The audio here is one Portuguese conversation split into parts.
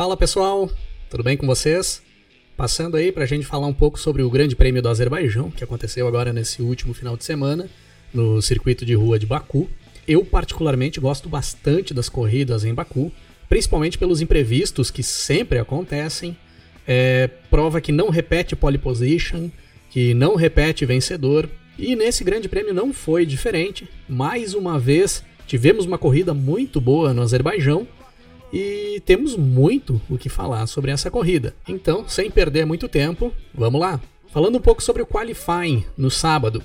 Fala pessoal, tudo bem com vocês? Passando aí para a gente falar um pouco sobre o Grande Prêmio do Azerbaijão, que aconteceu agora nesse último final de semana, no circuito de rua de Baku. Eu, particularmente, gosto bastante das corridas em Baku, principalmente pelos imprevistos que sempre acontecem. É, prova que não repete pole position, que não repete vencedor. E nesse Grande Prêmio não foi diferente. Mais uma vez, tivemos uma corrida muito boa no Azerbaijão e temos muito o que falar sobre essa corrida. Então, sem perder muito tempo, vamos lá. Falando um pouco sobre o qualifying no sábado.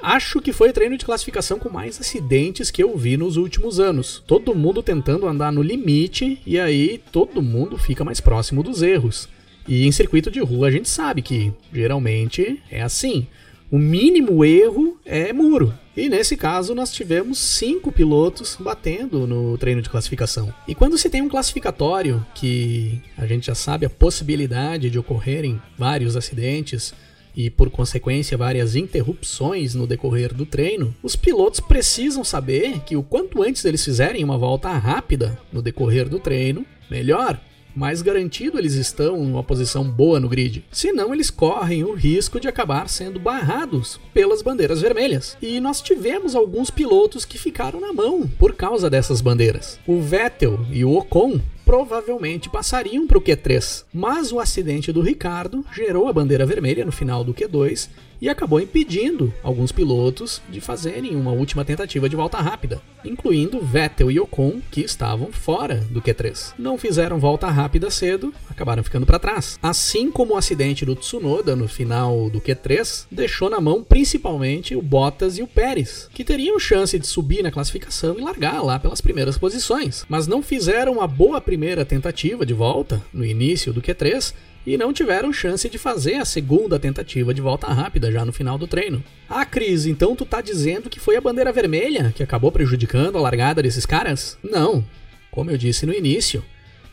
Acho que foi o treino de classificação com mais acidentes que eu vi nos últimos anos. Todo mundo tentando andar no limite e aí todo mundo fica mais próximo dos erros. E em circuito de rua a gente sabe que geralmente é assim. O mínimo erro é muro. E nesse caso nós tivemos cinco pilotos batendo no treino de classificação. E quando se tem um classificatório que a gente já sabe a possibilidade de ocorrerem vários acidentes e por consequência várias interrupções no decorrer do treino, os pilotos precisam saber que o quanto antes eles fizerem uma volta rápida no decorrer do treino, melhor mais garantido eles estão em uma posição boa no grid. Senão, eles correm o risco de acabar sendo barrados pelas bandeiras vermelhas. E nós tivemos alguns pilotos que ficaram na mão por causa dessas bandeiras. O Vettel e o Ocon provavelmente passariam para o Q3, mas o acidente do Ricardo gerou a bandeira vermelha no final do Q2 e acabou impedindo alguns pilotos de fazerem uma última tentativa de volta rápida, incluindo Vettel e Ocon, que estavam fora do Q3. Não fizeram volta rápida cedo, acabaram ficando para trás. Assim como o acidente do Tsunoda no final do Q3 deixou na mão principalmente o Bottas e o Pérez, que teriam chance de subir na classificação e largar lá pelas primeiras posições, mas não fizeram uma boa primeira tentativa de volta no início do Q3 e não tiveram chance de fazer a segunda tentativa de volta rápida já no final do treino. Ah, Cris, então tu tá dizendo que foi a bandeira vermelha que acabou prejudicando a largada desses caras? Não. Como eu disse no início,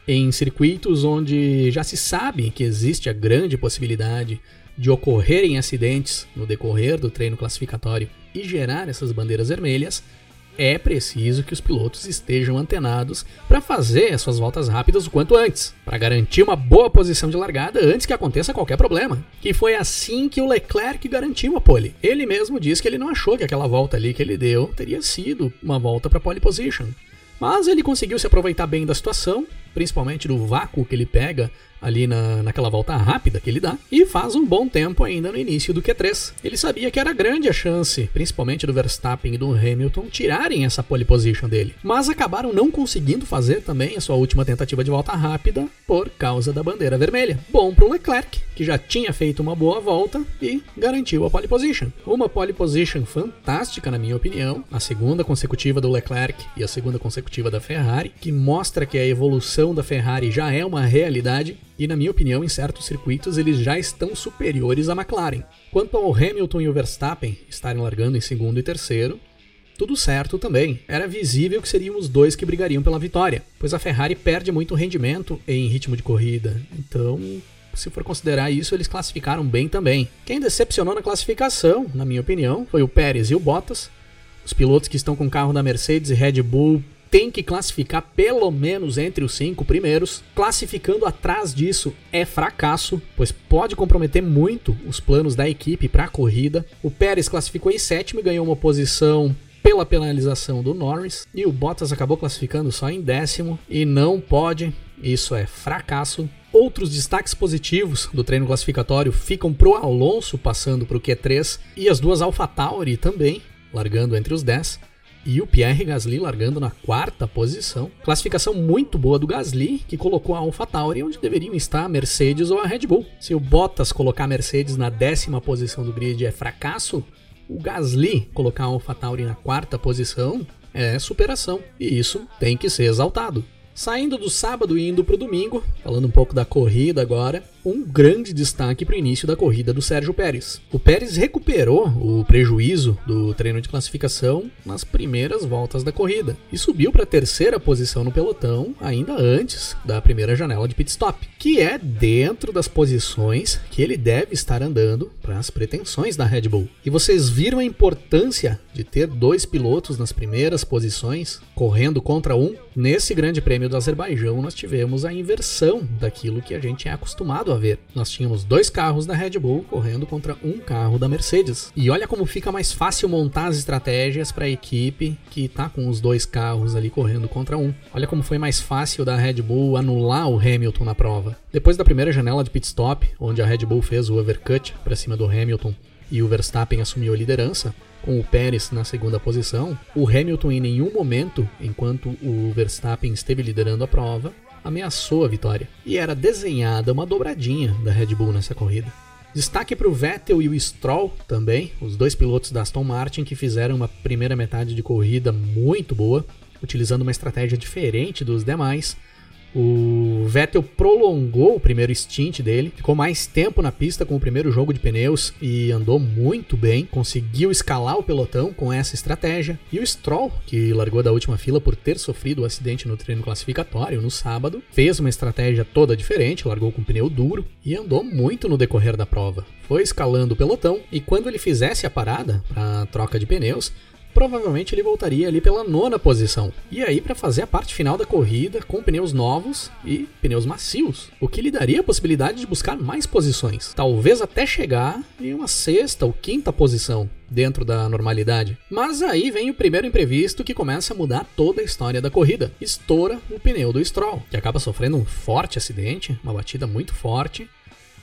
em circuitos onde já se sabe que existe a grande possibilidade de ocorrerem acidentes no decorrer do treino classificatório e gerar essas bandeiras vermelhas, é preciso que os pilotos estejam antenados para fazer as suas voltas rápidas o quanto antes, para garantir uma boa posição de largada antes que aconteça qualquer problema. Que foi assim que o Leclerc garantiu a pole. Ele mesmo disse que ele não achou que aquela volta ali que ele deu teria sido uma volta para pole position. Mas ele conseguiu se aproveitar bem da situação, principalmente do vácuo que ele pega ali na, naquela volta rápida que ele dá, e faz um bom tempo ainda no início do Q3. Ele sabia que era grande a chance, principalmente do Verstappen e do Hamilton, tirarem essa pole position dele, mas acabaram não conseguindo fazer também a sua última tentativa de volta rápida por causa da bandeira vermelha. Bom para o Leclerc, que já tinha feito uma boa volta e garantiu a pole position. Uma pole position fantástica, na minha opinião, a segunda consecutiva do Leclerc e a segunda consecutiva da Ferrari, que mostra que a evolução da Ferrari já é uma realidade e, na minha opinião, em certos circuitos eles já estão superiores à McLaren. Quanto ao Hamilton e o Verstappen estarem largando em segundo e terceiro, tudo certo também. Era visível que seriam os dois que brigariam pela vitória, pois a Ferrari perde muito rendimento em ritmo de corrida. Então, se for considerar isso, eles classificaram bem também. Quem decepcionou na classificação, na minha opinião, foi o Pérez e o Bottas. Os pilotos que estão com o carro da Mercedes e Red Bull tem que classificar pelo menos entre os cinco primeiros. Classificando atrás disso é fracasso, pois pode comprometer muito os planos da equipe para a corrida. O Pérez classificou em sétimo e ganhou uma posição pela penalização do Norris, e o Bottas acabou classificando só em décimo e não pode. Isso é fracasso. Outros destaques positivos do treino classificatório ficam pro Alonso passando para o Q3 e as duas AlphaTauri também, largando entre os 10 e o Pierre Gasly largando na quarta posição. Classificação muito boa do Gasly, que colocou a AlphaTauri onde deveriam estar a Mercedes ou a Red Bull. Se o Bottas colocar a Mercedes na décima posição do grid é fracasso, o Gasly colocar a AlphaTauri na quarta posição é superação, e isso tem que ser exaltado. Saindo do sábado e indo para o domingo, falando um pouco da corrida agora, um grande destaque para o início da corrida do Sérgio Pérez. O Pérez recuperou o prejuízo do treino de classificação nas primeiras voltas da corrida e subiu para a terceira posição no pelotão ainda antes da primeira janela de pit stop, que é dentro das posições que ele deve estar andando para as pretensões da Red Bull. E vocês viram a importância de ter dois pilotos nas primeiras posições correndo contra um? Nesse Grande Prêmio do Azerbaijão nós tivemos a inversão daquilo que a gente é acostumado ver. Nós tínhamos dois carros da Red Bull correndo contra um carro da Mercedes. E olha como fica mais fácil montar as estratégias para a equipe que está com os dois carros ali correndo contra um. Olha como foi mais fácil da Red Bull anular o Hamilton na prova. Depois da primeira janela de pit stop, onde a Red Bull fez o overcut para cima do Hamilton e o Verstappen assumiu a liderança, com o Pérez na segunda posição, o Hamilton em nenhum momento, enquanto o Verstappen esteve liderando a prova, ameaçou a vitória. E era desenhada uma dobradinha da Red Bull nessa corrida. Destaque para o Vettel e o Stroll também, os dois pilotos da Aston Martin que fizeram uma primeira metade de corrida muito boa, utilizando uma estratégia diferente dos demais, o Vettel prolongou o primeiro stint dele, ficou mais tempo na pista com o primeiro jogo de pneus e andou muito bem, conseguiu escalar o pelotão com essa estratégia. E o Stroll, que largou da última fila por ter sofrido o um acidente no treino classificatório no sábado, fez uma estratégia toda diferente, largou com pneu duro e andou muito no decorrer da prova. Foi escalando o pelotão e quando ele fizesse a parada para troca de pneus, provavelmente ele voltaria ali pela nona posição. E aí para fazer a parte final da corrida com pneus novos e pneus macios, o que lhe daria a possibilidade de buscar mais posições, talvez até chegar em uma sexta ou quinta posição dentro da normalidade. Mas aí vem o primeiro imprevisto que começa a mudar toda a história da corrida. Estoura o pneu do Stroll, que acaba sofrendo um forte acidente, uma batida muito forte,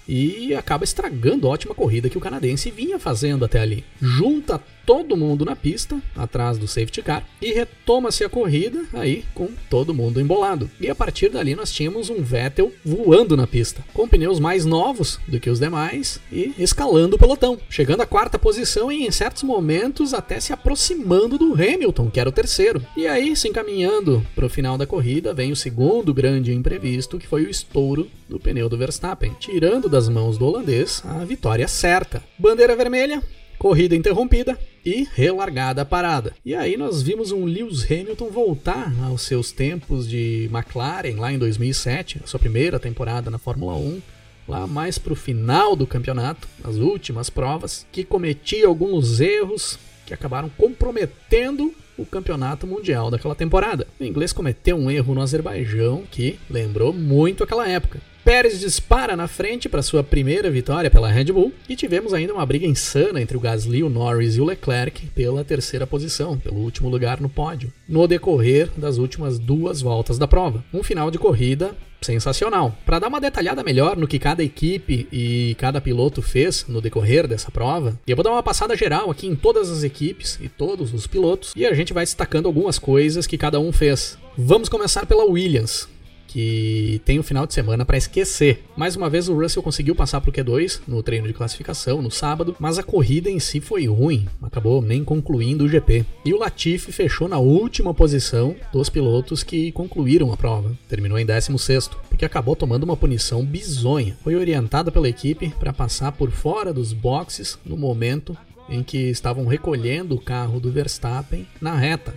e acaba estragando a ótima corrida que o canadense vinha fazendo até ali. Junta todo mundo na pista, atrás do safety car, e retoma-se a corrida aí com todo mundo embolado. E a partir dali nós tínhamos um Vettel voando na pista, com pneus mais novos do que os demais e escalando o pelotão, chegando à quarta posição e em certos momentos até se aproximando do Hamilton, que era o terceiro. E aí, se encaminhando para o final da corrida, vem o segundo grande imprevisto, que foi o estouro do pneu do Verstappen, tirando das mãos do holandês a vitória certa. Bandeira vermelha, corrida interrompida e relargada a parada. E aí nós vimos um Lewis Hamilton voltar aos seus tempos de McLaren lá em 2007, a sua primeira temporada na Fórmula 1, lá mais para o final do campeonato, nas últimas provas, que cometia alguns erros que acabaram comprometendo o campeonato mundial daquela temporada. O inglês cometeu um erro no Azerbaijão que lembrou muito aquela época. Pérez dispara na frente para sua primeira vitória pela Red Bull e tivemos ainda uma briga insana entre o Gasly, o Norris e o Leclerc pela terceira posição, pelo último lugar no pódio, no decorrer das últimas duas voltas da prova. Um final de corrida sensacional. Para dar uma detalhada melhor no que cada equipe e cada piloto fez no decorrer dessa prova, eu vou dar uma passada geral aqui em todas as equipes e todos os pilotos e a gente vai destacando algumas coisas que cada um fez. Vamos começar pela Williams que tem um final de semana para esquecer. Mais uma vez o Russell conseguiu passar para o Q2 no treino de classificação no sábado, mas a corrida em si foi ruim, acabou nem concluindo o GP. E o Latifi fechou na última posição dos pilotos que concluíram a prova, terminou em 16 porque acabou tomando uma punição bizonha. Foi orientada pela equipe para passar por fora dos boxes no momento em que estavam recolhendo o carro do Verstappen na reta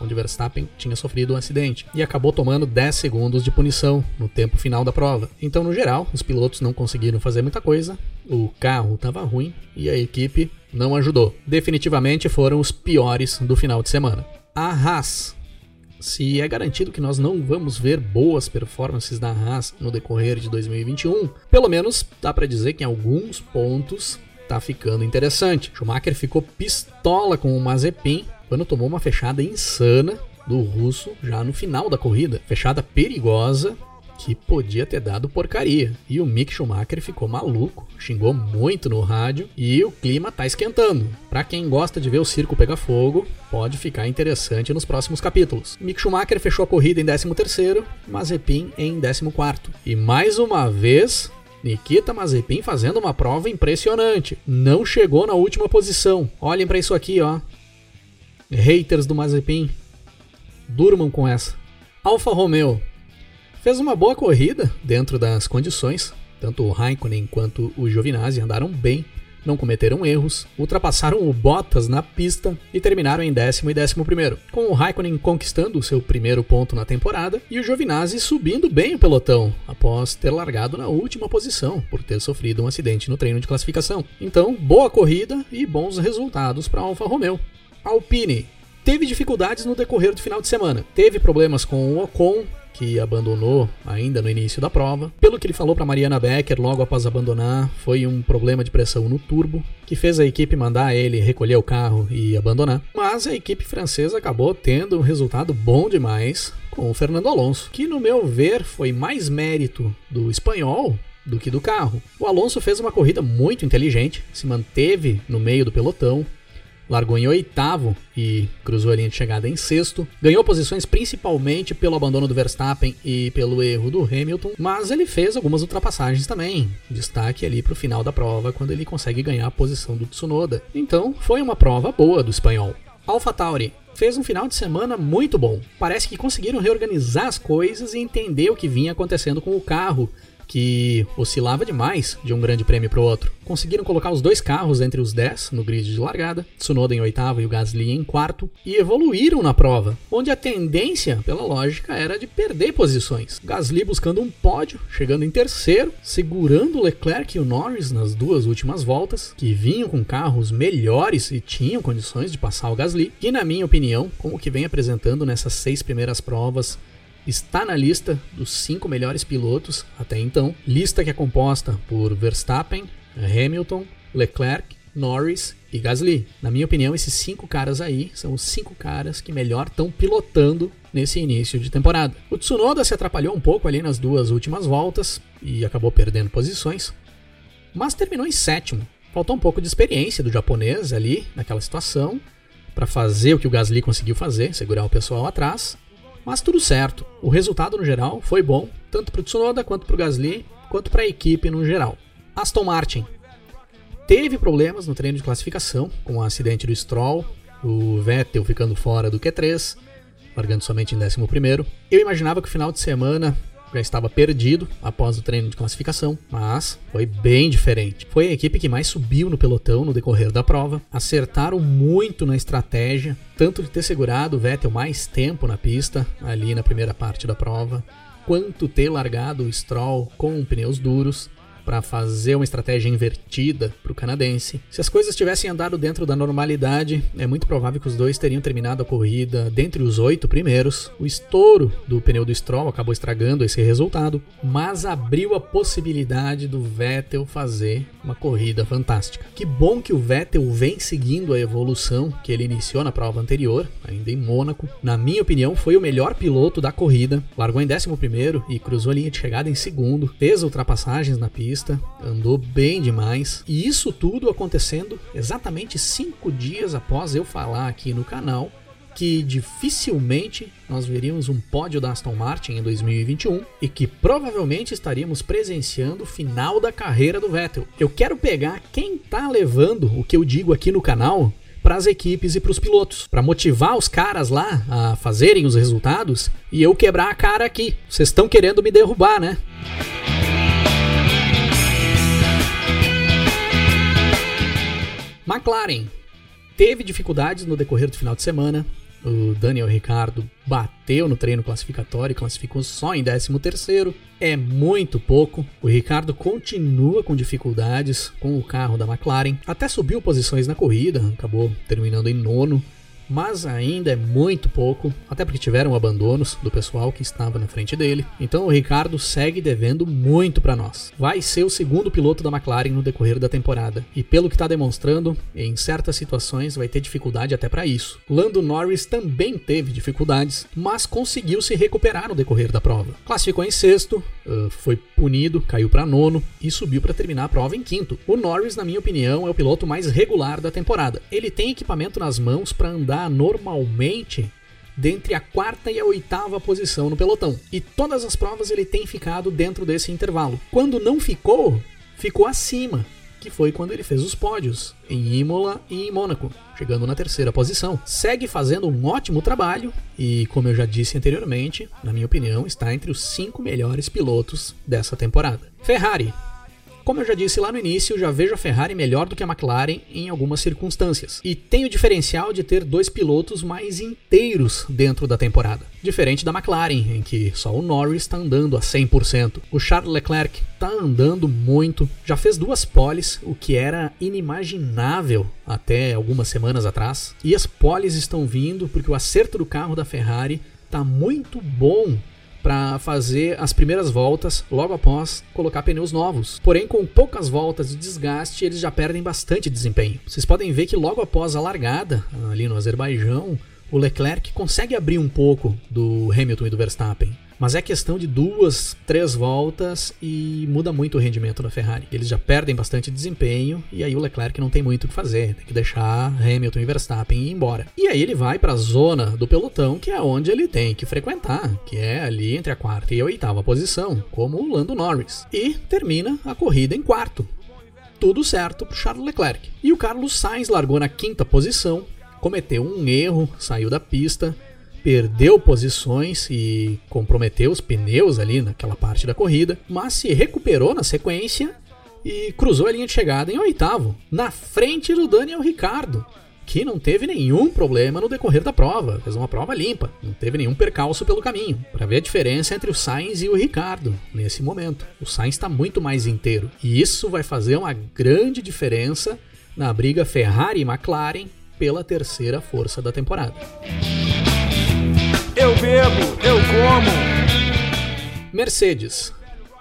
onde Verstappen tinha sofrido um acidente e acabou tomando 10 segundos de punição no tempo final da prova. Então, no geral, os pilotos não conseguiram fazer muita coisa, o carro estava ruim e a equipe não ajudou. Definitivamente foram os piores do final de semana. A Haas se é garantido que nós não vamos ver boas performances da Haas no decorrer de 2021, pelo menos dá para dizer que em alguns pontos tá ficando interessante. Schumacher ficou pistola com o Mazepin quando tomou uma fechada insana do russo já no final da corrida. Fechada perigosa que podia ter dado porcaria. E o Mick Schumacher ficou maluco, xingou muito no rádio e o clima tá esquentando. Para quem gosta de ver o circo pegar fogo, pode ficar interessante nos próximos capítulos. Mick Schumacher fechou a corrida em 13º, Mazepin em 14º. E mais uma vez, Nikita Mazepin fazendo uma prova impressionante. Não chegou na última posição. Olhem para isso aqui, ó haters do Mazepin, durmam com essa. Alfa Romeo fez uma boa corrida dentro das condições, Tanto o Raikkonen quanto o Giovinazzi andaram bem não cometeram erros, ultrapassaram o Bottas na pista e terminaram em décimo e décimo primeiro, com o Raikkonen conquistando o seu primeiro ponto na temporada e o Giovinazzi subindo bem o pelotão após ter largado na última posição por ter sofrido um acidente no treino de classificação. Então, boa corrida e bons resultados para Alfa Romeo. Alpine teve dificuldades no decorrer do final de semana. Teve problemas com o Ocon, que abandonou ainda no início da prova. Pelo que ele falou para Mariana Becker logo após abandonar, foi um problema de pressão no turbo que fez a equipe mandar ele recolher o carro e abandonar. Mas a equipe francesa acabou tendo um resultado bom demais com o Fernando Alonso, que no meu ver foi mais mérito do espanhol do que do carro. O Alonso fez uma corrida muito inteligente, se manteve no meio do pelotão, largou em oitavo e cruzou a linha de chegada em sexto. Ganhou posições principalmente pelo abandono do Verstappen e pelo erro do Hamilton, mas ele fez algumas ultrapassagens também. Destaque ali para o final da prova, quando ele consegue ganhar a posição do Tsunoda. Então, foi uma prova boa do espanhol. AlphaTauri fez um final de semana muito bom. Parece que conseguiram reorganizar as coisas e entender o que vinha acontecendo com o carro que oscilava demais de um grande prêmio para o outro. Conseguiram colocar os dois carros entre os 10 no grid de largada, Tsunoda em oitavo e o Gasly em quarto, e evoluíram na prova, onde a tendência, pela lógica, era de perder posições. Gasly buscando um pódio, chegando em terceiro, segurando Leclerc e o Norris nas duas últimas voltas, que vinham com carros melhores e tinham condições de passar o Gasly, e na minha opinião, com o que vem apresentando nessas seis primeiras provas, está na lista dos cinco melhores pilotos até então. Lista que é composta por Verstappen, Hamilton, Leclerc, Norris e Gasly. Na minha opinião, esses cinco caras aí são os cinco caras que melhor estão pilotando nesse início de temporada. O Tsunoda se atrapalhou um pouco ali nas duas últimas voltas e acabou perdendo posições, mas terminou em sétimo. Faltou um pouco de experiência do japonês ali naquela situação para fazer o que o Gasly conseguiu fazer, segurar o pessoal atrás. Mas tudo certo. O resultado no geral foi bom, tanto para o Tsunoda quanto para o Gasly, quanto para a equipe no geral. Aston Martin teve problemas no treino de classificação, com o acidente do Stroll, o Vettel ficando fora do Q3, largando somente em 11. Eu imaginava que o final de semana já estava perdido após o treino de classificação, mas foi bem diferente. Foi a equipe que mais subiu no pelotão no decorrer da prova, acertaram muito na estratégia, tanto de ter segurado o Vettel mais tempo na pista, ali na primeira parte da prova, quanto ter largado o Stroll com pneus duros para fazer uma estratégia invertida para o canadense. Se as coisas tivessem andado dentro da normalidade, é muito provável que os dois teriam terminado a corrida dentre os oito primeiros. O estouro do pneu do Stroll acabou estragando esse resultado, mas abriu a possibilidade do Vettel fazer uma corrida fantástica. Que bom que o Vettel vem seguindo a evolução que ele iniciou na prova anterior, ainda em Mônaco. Na minha opinião, foi o melhor piloto da corrida. Largou em 11 e cruzou a linha de chegada em segundo, fez ultrapassagens na pista andou bem demais. E isso tudo acontecendo exatamente cinco dias após eu falar aqui no canal que dificilmente nós veríamos um pódio da Aston Martin em 2021 e que provavelmente estaríamos presenciando o final da carreira do Vettel. Eu quero pegar quem está levando o que eu digo aqui no canal para as equipes e para os pilotos, para motivar os caras lá a fazerem os resultados e eu quebrar a cara aqui. Vocês estão querendo me derrubar, né? McLaren teve dificuldades no decorrer do final de semana. O Daniel Ricardo bateu no treino classificatório e classificou só em 13º. É muito pouco. O Ricardo continua com dificuldades com o carro da McLaren. Até subiu posições na corrida, acabou terminando em nono mas ainda é muito pouco, até porque tiveram abandonos do pessoal que estava na frente dele. Então o Ricardo segue devendo muito para nós. Vai ser o segundo piloto da McLaren no decorrer da temporada, e pelo que está demonstrando, em certas situações vai ter dificuldade até para isso. Lando Norris também teve dificuldades, mas conseguiu se recuperar no decorrer da prova. Classificou em sexto, foi punido, caiu para nono e subiu para terminar a prova em quinto. O Norris, na minha opinião, é o piloto mais regular da temporada. Ele tem equipamento nas mãos para andar normalmente dentre a quarta e a oitava posição no pelotão. E todas as provas ele tem ficado dentro desse intervalo. Quando não ficou, ficou acima que foi quando ele fez os pódios em Imola e em Mônaco, chegando na terceira posição. Segue fazendo um ótimo trabalho e, como eu já disse anteriormente, na minha opinião, está entre os cinco melhores pilotos dessa temporada. Ferrari como eu já disse lá no início, já vejo a Ferrari melhor do que a McLaren em algumas circunstâncias. E tem o diferencial de ter dois pilotos mais inteiros dentro da temporada. Diferente da McLaren, em que só o Norris está andando a 100%. O Charles Leclerc está andando muito, já fez duas poles, o que era inimaginável até algumas semanas atrás. E as poles estão vindo porque o acerto do carro da Ferrari está muito bom para fazer as primeiras voltas logo após colocar pneus novos. Porém, com poucas voltas de desgaste, eles já perdem bastante desempenho. Vocês podem ver que logo após a largada, ali no Azerbaijão, o Leclerc consegue abrir um pouco do Hamilton e do Verstappen. Mas é questão de duas, três voltas e muda muito o rendimento da Ferrari. Eles já perdem bastante desempenho e aí o Leclerc não tem muito o que fazer, tem que deixar Hamilton e Verstappen ir embora. E aí ele vai para a zona do pelotão, que é onde ele tem que frequentar, que é ali entre a quarta e a oitava posição, como o Lando Norris. E termina a corrida em quarto. Tudo certo para Charles Leclerc. E o Carlos Sainz largou na quinta posição, cometeu um erro, saiu da pista perdeu posições e comprometeu os pneus ali naquela parte da corrida, mas se recuperou na sequência e cruzou a linha de chegada em oitavo, na frente do Daniel Ricardo, que não teve nenhum problema no decorrer da prova, fez uma prova limpa, não teve nenhum percalço pelo caminho. Para ver a diferença entre o Sainz e o Ricardo nesse momento, o Sainz está muito mais inteiro. E isso vai fazer uma grande diferença na briga Ferrari e McLaren pela terceira força da temporada eu bebo, eu como. Mercedes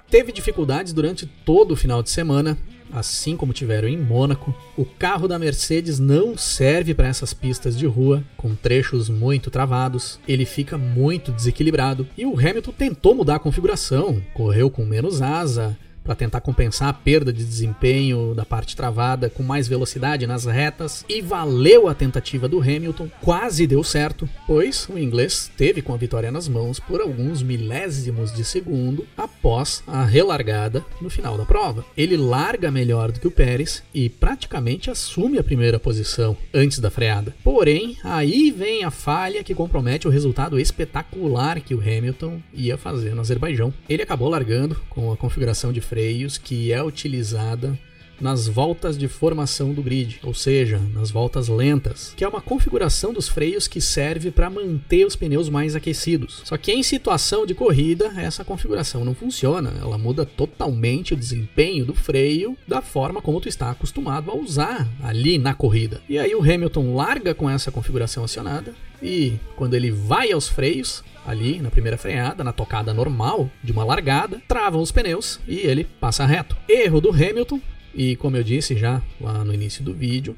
teve dificuldades durante todo o final de semana, assim como tiveram em Mônaco. O carro da Mercedes não serve para essas pistas de rua, com trechos muito travados. Ele fica muito desequilibrado e o Hamilton tentou mudar a configuração, correu com menos asa, para tentar compensar a perda de desempenho da parte travada com mais velocidade nas retas e valeu a tentativa do Hamilton, quase deu certo, pois o inglês teve com a vitória nas mãos por alguns milésimos de segundo após a relargada no final da prova. Ele larga melhor do que o Pérez e praticamente assume a primeira posição antes da freada. Porém, aí vem a falha que compromete o resultado espetacular que o Hamilton ia fazer no Azerbaijão. Ele acabou largando com a configuração de freios que é utilizada nas voltas de formação do grid, ou seja, nas voltas lentas, que é uma configuração dos freios que serve para manter os pneus mais aquecidos. Só que em situação de corrida, essa configuração não funciona, ela muda totalmente o desempenho do freio da forma como tu está acostumado a usar ali na corrida. E aí o Hamilton larga com essa configuração acionada e quando ele vai aos freios, ali na primeira freada, na tocada normal de uma largada, travam os pneus e ele passa reto. Erro do Hamilton, e como eu disse já lá no início do vídeo,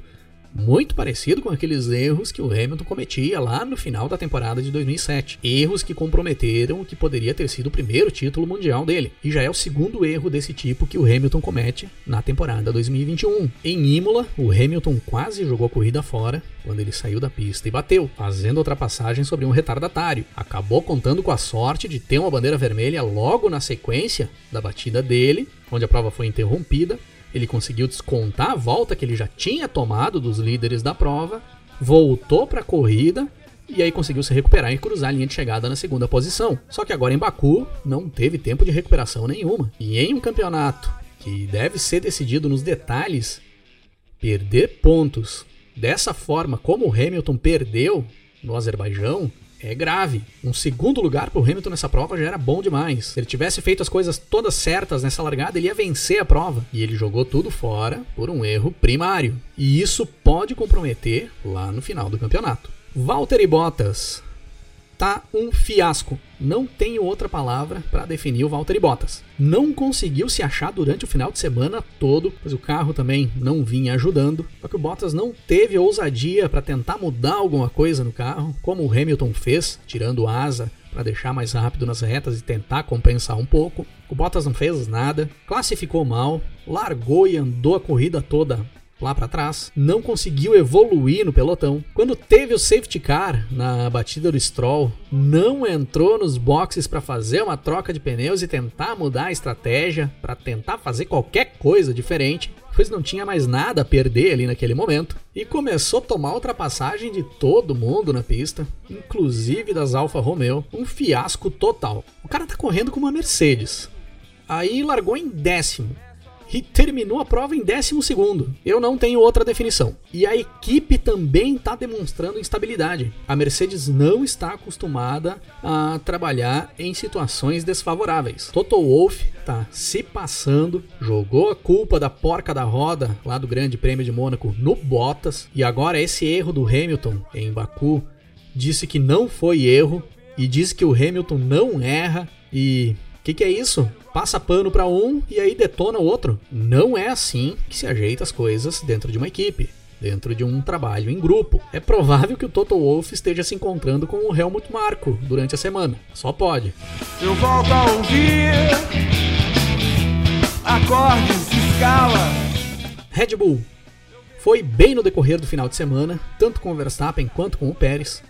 muito parecido com aqueles erros que o Hamilton cometia lá no final da temporada de 2007. Erros que comprometeram o que poderia ter sido o primeiro título mundial dele. E já é o segundo erro desse tipo que o Hamilton comete na temporada 2021. Em Imola, o Hamilton quase jogou a corrida fora quando ele saiu da pista e bateu, fazendo ultrapassagem sobre um retardatário. Acabou contando com a sorte de ter uma bandeira vermelha logo na sequência da batida dele, onde a prova foi interrompida ele conseguiu descontar a volta que ele já tinha tomado dos líderes da prova, voltou para a corrida e aí conseguiu se recuperar e cruzar a linha de chegada na segunda posição. Só que agora em Baku não teve tempo de recuperação nenhuma. E em um campeonato que deve ser decidido nos detalhes, perder pontos dessa forma como o Hamilton perdeu no Azerbaijão é grave. Um segundo lugar para o Hamilton nessa prova já era bom demais. Se ele tivesse feito as coisas todas certas nessa largada, ele ia vencer a prova. E ele jogou tudo fora por um erro primário. E isso pode comprometer lá no final do campeonato. Valtteri Bottas tá um fiasco. Não tenho outra palavra para definir o Valtteri Bottas. Não conseguiu se achar durante o final de semana todo, pois o carro também não vinha ajudando. Só que o Bottas não teve ousadia para tentar mudar alguma coisa no carro, como o Hamilton fez, tirando asa para deixar mais rápido nas retas e tentar compensar um pouco. O Bottas não fez nada, classificou mal, largou e andou a corrida toda lá para trás, não conseguiu evoluir no pelotão. Quando teve o safety car na batida do Stroll, não entrou nos boxes para fazer uma troca de pneus e tentar mudar a estratégia, para tentar fazer qualquer coisa diferente, pois não tinha mais nada a perder ali naquele momento, e começou a tomar ultrapassagem de todo mundo na pista, inclusive das Alfa Romeo, um fiasco total. O cara tá correndo com uma Mercedes. Aí largou em décimo, e terminou a prova em 12. Eu não tenho outra definição. E a equipe também está demonstrando instabilidade. A Mercedes não está acostumada a trabalhar em situações desfavoráveis. Toto Wolff está se passando, jogou a culpa da porca da roda lá do Grande Prêmio de Mônaco no Bottas e agora esse erro do Hamilton em Baku disse que não foi erro e diz que o Hamilton não erra e que, que é isso? Passa pano para um e aí detona o outro. Não é assim que se ajeita as coisas dentro de uma equipe, dentro de um trabalho em grupo. É provável que o Toto Wolff esteja se encontrando com o Helmut Marko durante a semana. Só pode. Eu volto a ouvir acordes de escala. Red Bull foi bem no decorrer do final de semana, tanto com o Verstappen quanto com o Pérez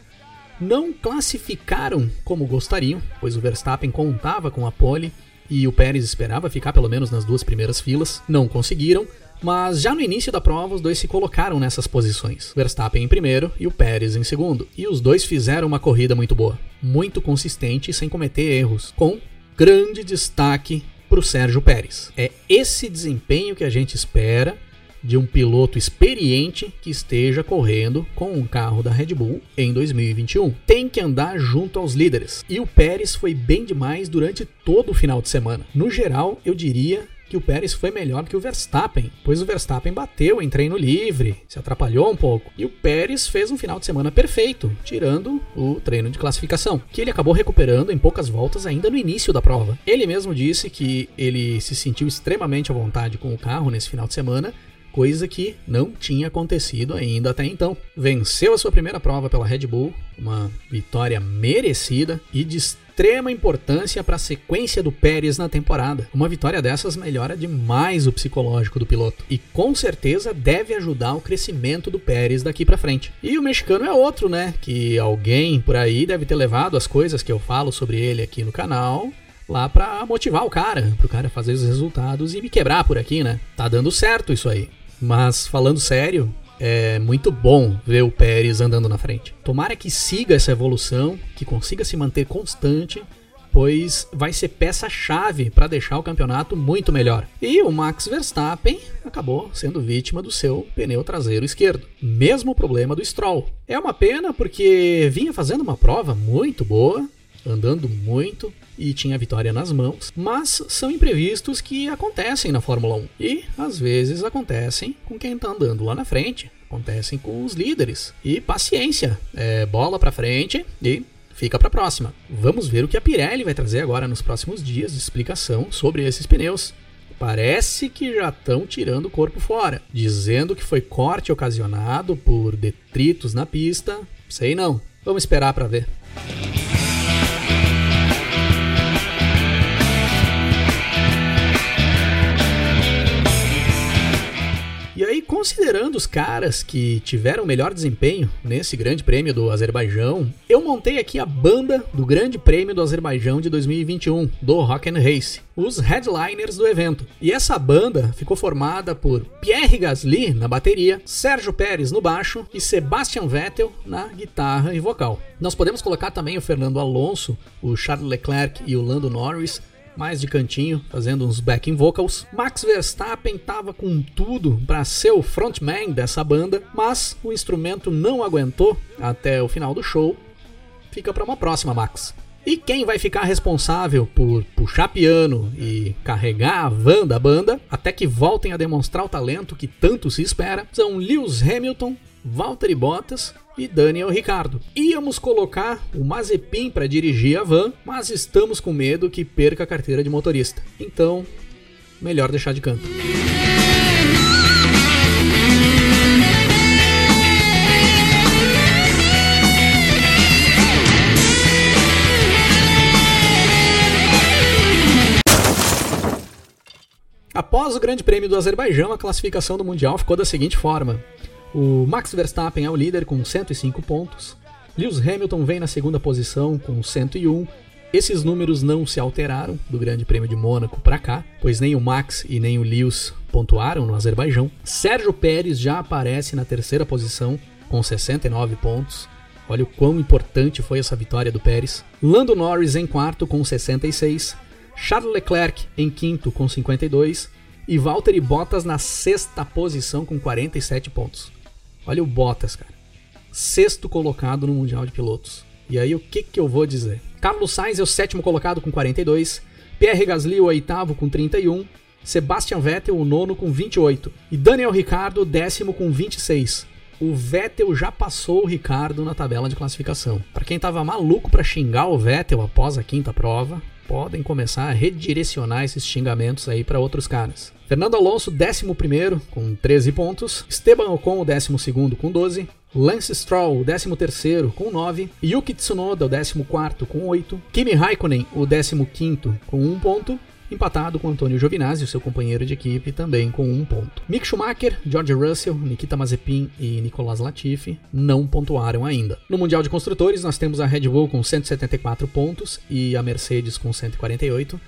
não classificaram como gostariam, pois o Verstappen contava com a pole e o Pérez esperava ficar pelo menos nas duas primeiras filas. Não conseguiram, mas já no início da prova os dois se colocaram nessas posições. Verstappen em primeiro e o Pérez em segundo. E os dois fizeram uma corrida muito boa, muito consistente e sem cometer erros, com grande destaque para o Sérgio Pérez. É esse desempenho que a gente espera de um piloto experiente que esteja correndo com um carro da Red Bull em 2021. Tem que andar junto aos líderes. E o Pérez foi bem demais durante todo o final de semana. No geral, eu diria que o Pérez foi melhor que o Verstappen, pois o Verstappen bateu em treino livre, se atrapalhou um pouco. E o Pérez fez um final de semana perfeito, tirando o treino de classificação, que ele acabou recuperando em poucas voltas ainda no início da prova. Ele mesmo disse que ele se sentiu extremamente à vontade com o carro nesse final de semana coisa que não tinha acontecido ainda até então. Venceu a sua primeira prova pela Red Bull, uma vitória merecida e de extrema importância para a sequência do Pérez na temporada. Uma vitória dessas melhora demais o psicológico do piloto e com certeza deve ajudar o crescimento do Pérez daqui para frente. E o mexicano é outro, né? Que alguém por aí deve ter levado as coisas que eu falo sobre ele aqui no canal lá para motivar o cara, pro cara fazer os resultados e me quebrar por aqui, né? Tá dando certo isso aí. Mas falando sério, é muito bom ver o Pérez andando na frente. Tomara que siga essa evolução, que consiga se manter constante, pois vai ser peça-chave para deixar o campeonato muito melhor. E o Max Verstappen acabou sendo vítima do seu pneu traseiro esquerdo. Mesmo problema do Stroll. É uma pena porque vinha fazendo uma prova muito boa, andando muito e tinha a vitória nas mãos, mas são imprevistos que acontecem na Fórmula 1 e às vezes acontecem com quem está andando lá na frente, acontecem com os líderes. E paciência, é bola para frente e fica para próxima. Vamos ver o que a Pirelli vai trazer agora nos próximos dias de explicação sobre esses pneus. Parece que já estão tirando o corpo fora, dizendo que foi corte ocasionado por detritos na pista. Sei não. Vamos esperar para ver. Considerando os caras que tiveram melhor desempenho nesse Grande Prêmio do Azerbaijão, eu montei aqui a banda do Grande Prêmio do Azerbaijão de 2021, do Rock and Race, os headliners do evento. E essa banda ficou formada por Pierre Gasly na bateria, Sérgio Pérez no baixo e Sebastian Vettel na guitarra e vocal. Nós podemos colocar também o Fernando Alonso, o Charles Leclerc e o Lando Norris mais de cantinho, fazendo uns backing vocals. Max Verstappen tava com tudo para ser o frontman dessa banda, mas o instrumento não aguentou até o final do show. Fica para uma próxima, Max. E quem vai ficar responsável por puxar piano e carregar a van da banda até que voltem a demonstrar o talento que tanto se espera são Lewis Hamilton, Valtteri Bottas e Daniel Ricardo. Íamos colocar o Mazepin para dirigir a van, mas estamos com medo que perca a carteira de motorista. Então, melhor deixar de canto. Após o Grande Prêmio do Azerbaijão, a classificação do Mundial ficou da seguinte forma: o Max Verstappen é o líder com 105 pontos. Lewis Hamilton vem na segunda posição com 101. Esses números não se alteraram do Grande Prêmio de Mônaco para cá, pois nem o Max e nem o Lewis pontuaram no Azerbaijão. Sérgio Pérez já aparece na terceira posição com 69 pontos. Olha o quão importante foi essa vitória do Pérez. Lando Norris em quarto com 66. Charles Leclerc em quinto com 52 E Valtteri Bottas na sexta posição com 47 pontos. Olha o Bottas, cara. Sexto colocado no Mundial de Pilotos. E aí o que, que eu vou dizer? Carlos Sainz é o sétimo colocado com 42. Pierre Gasly o oitavo com 31. Sebastian Vettel o nono com 28. E Daniel Ricciardo o décimo com 26 o Vettel já passou o Ricardo na tabela de classificação. Para quem tava maluco para xingar o Vettel após a quinta prova, podem começar a redirecionar esses xingamentos aí para outros caras. Fernando Alonso, 11 com 13 pontos. Esteban Ocon, o 12 com 12. Lance Stroll, o 13 com 9. Yuki Tsunoda, o 14 com 8. Kimi Raikkonen, o 15 com 1 ponto empatado com Antônio Giovinazzi, seu companheiro de equipe, também com um ponto. Mick Schumacher, George Russell, Nikita Mazepin e Nicolas Latifi não pontuaram ainda. No Mundial de Construtores, nós temos a Red Bull com 174 pontos e a Mercedes com 148.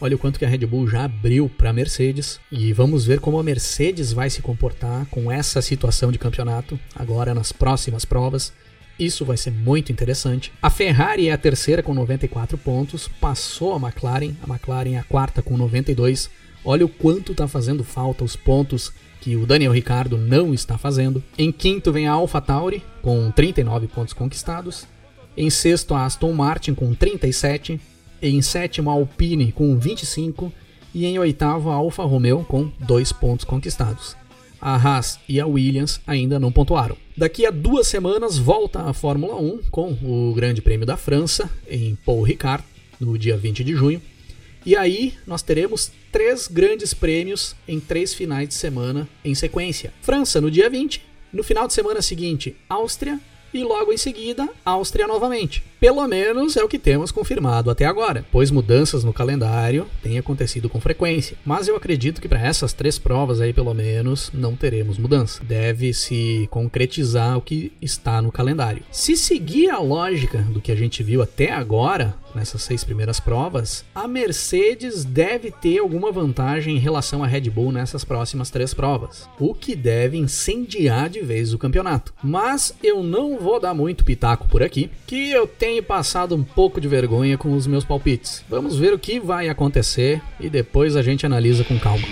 Olha o quanto que a Red Bull já abriu para a Mercedes e vamos ver como a Mercedes vai se comportar com essa situação de campeonato agora nas próximas provas. Isso vai ser muito interessante. A Ferrari é a terceira com 94 pontos, passou a McLaren, a McLaren é a quarta com 92. Olha o quanto está fazendo falta os pontos que o Daniel Ricardo não está fazendo. Em quinto vem a AlphaTauri com 39 pontos conquistados. Em sexto a Aston Martin com 37. Em sétimo a Alpine com 25 e em oitavo a Alfa Romeo com 2 pontos conquistados a Haas e a Williams ainda não pontuaram. Daqui a duas semanas volta a Fórmula 1 com o Grande Prêmio da França em Paul Ricard, no dia 20 de junho. E aí nós teremos três grandes prêmios em três finais de semana em sequência. França no dia 20, no final de semana seguinte, Áustria e logo em seguida, Áustria novamente. Pelo menos é o que temos confirmado até agora, pois mudanças no calendário têm acontecido com frequência. Mas eu acredito que para essas três provas aí, pelo menos, não teremos mudança. Deve se concretizar o que está no calendário. Se seguir a lógica do que a gente viu até agora, nessas seis primeiras provas, a Mercedes deve ter alguma vantagem em relação à Red Bull nessas próximas três provas, o que deve incendiar de vez o campeonato. Mas eu não vou dar muito pitaco por aqui, que eu tenho passado um pouco de vergonha com os meus palpites. Vamos ver o que vai acontecer e depois a gente analisa com calma.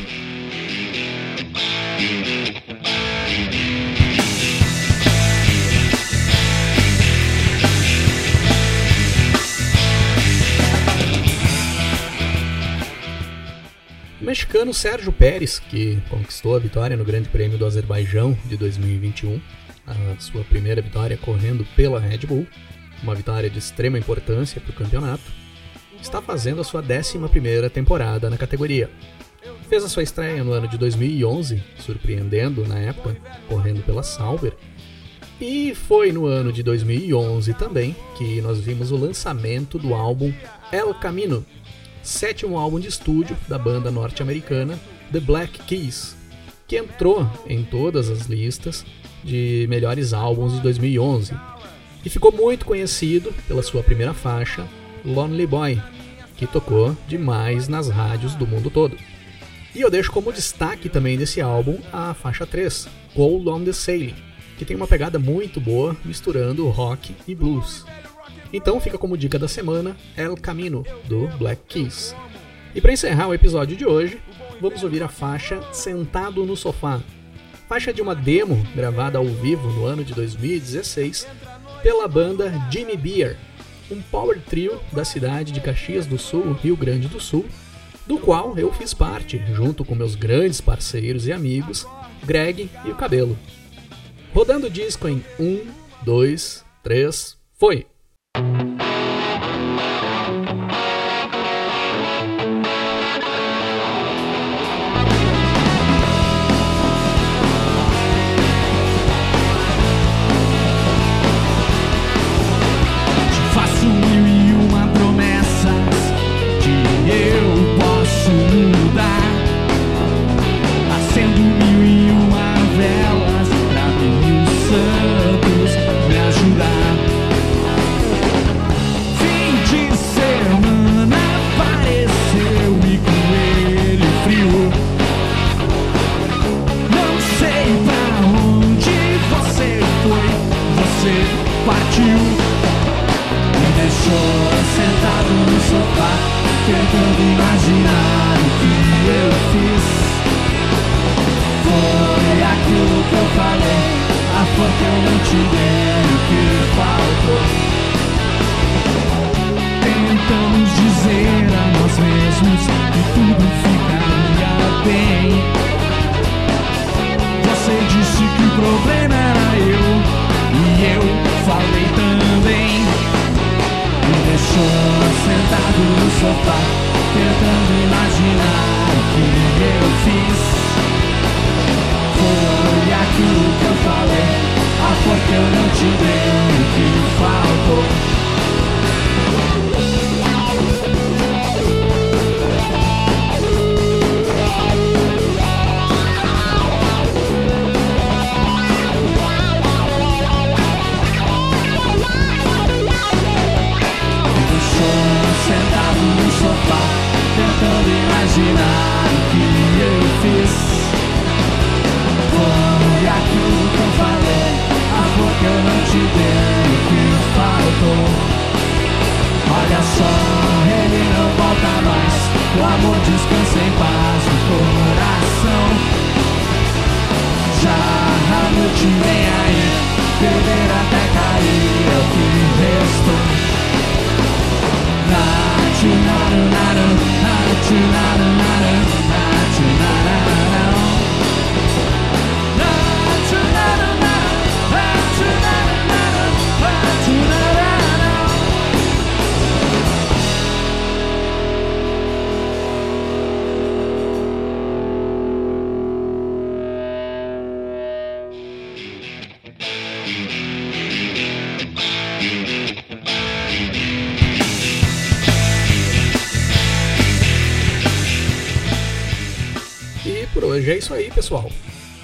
O mexicano Sérgio Pérez, que conquistou a vitória no Grande Prêmio do Azerbaijão de 2021, a sua primeira vitória correndo pela Red Bull, uma vitória de extrema importância para o campeonato, está fazendo a sua 11 temporada na categoria. Fez a sua estreia no ano de 2011, surpreendendo na época, correndo pela Sauber. E foi no ano de 2011 também que nós vimos o lançamento do álbum El Camino, sétimo álbum de estúdio da banda norte-americana The Black Keys, que entrou em todas as listas de melhores álbuns de 2011, e ficou muito conhecido pela sua primeira faixa, Lonely Boy, que tocou demais nas rádios do mundo todo. E eu deixo como destaque também desse álbum a faixa 3, Cold on the Sailing, que tem uma pegada muito boa misturando rock e blues. Então fica como dica da semana El Camino, do Black Keys. E para encerrar o episódio de hoje, vamos ouvir a faixa Sentado no Sofá, faixa de uma demo gravada ao vivo no ano de 2016 pela banda Jimmy Beer, um power trio da cidade de Caxias do Sul, Rio Grande do Sul, do qual eu fiz parte, junto com meus grandes parceiros e amigos, Greg e o Cabelo. Rodando o disco em 1, 2, 3, foi! Descansa em paz hoje é isso aí, pessoal.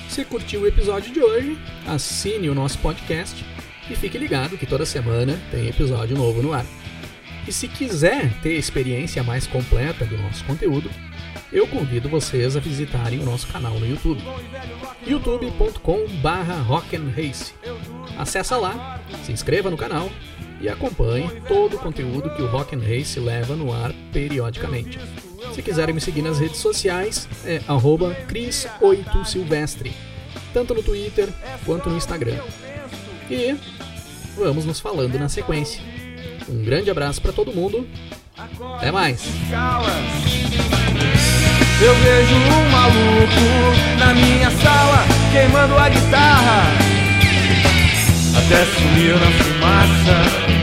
Se curtiu o episódio de hoje, assine o nosso podcast e fique ligado que toda semana tem episódio novo no ar. E se quiser ter experiência mais completa do nosso conteúdo, eu convido vocês a visitarem o nosso canal no YouTube. youtube.com/rock'n'race. Acesse lá, se inscreva no canal e acompanhe todo o conteúdo que o Rock and Race leva no ar periodicamente. Se quiserem me seguir nas redes sociais, é arroba Cris8Silvestre, tanto no Twitter quanto no Instagram. E vamos nos falando na sequência. Um grande abraço para todo mundo. Até mais! Eu vejo um maluco na minha sala queimando a guitarra até sumir na fumaça.